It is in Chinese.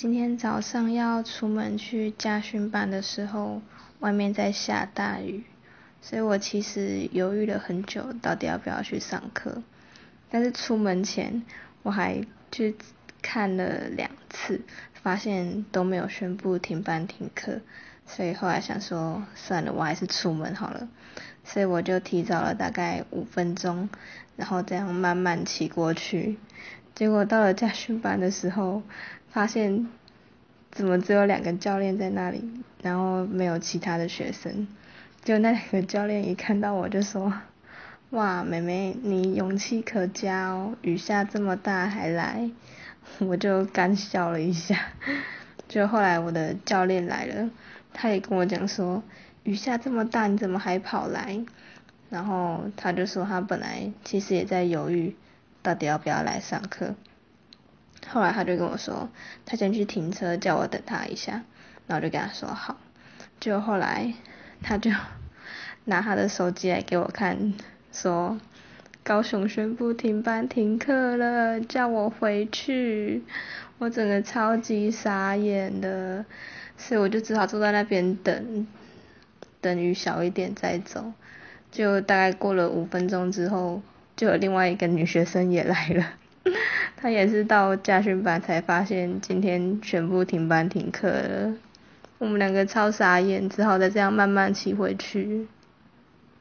今天早上要出门去家训班的时候，外面在下大雨，所以我其实犹豫了很久，到底要不要去上课。但是出门前，我还去看了两次，发现都没有宣布停班停课，所以后来想说，算了，我还是出门好了。所以我就提早了大概五分钟，然后这样慢慢骑过去。结果到了家训班的时候，发现怎么只有两个教练在那里，然后没有其他的学生。就那两个教练一看到我就说：“哇，妹妹你勇气可嘉哦，雨下这么大还来。”我就干笑了一下。就后来我的教练来了，他也跟我讲说：“雨下这么大你怎么还跑来？”然后他就说他本来其实也在犹豫。到底要不要来上课？后来他就跟我说，他先去停车，叫我等他一下。然后就跟他说好。就后来他就 拿他的手机来给我看，说高雄宣布停班停课了，叫我回去。我整个超级傻眼的，所以我就只好坐在那边等，等雨小一点再走。就大概过了五分钟之后。就有另外一个女学生也来了，她也是到家训班才发现今天全部停班停课了，我们两个超傻眼，只好再这样慢慢骑回去。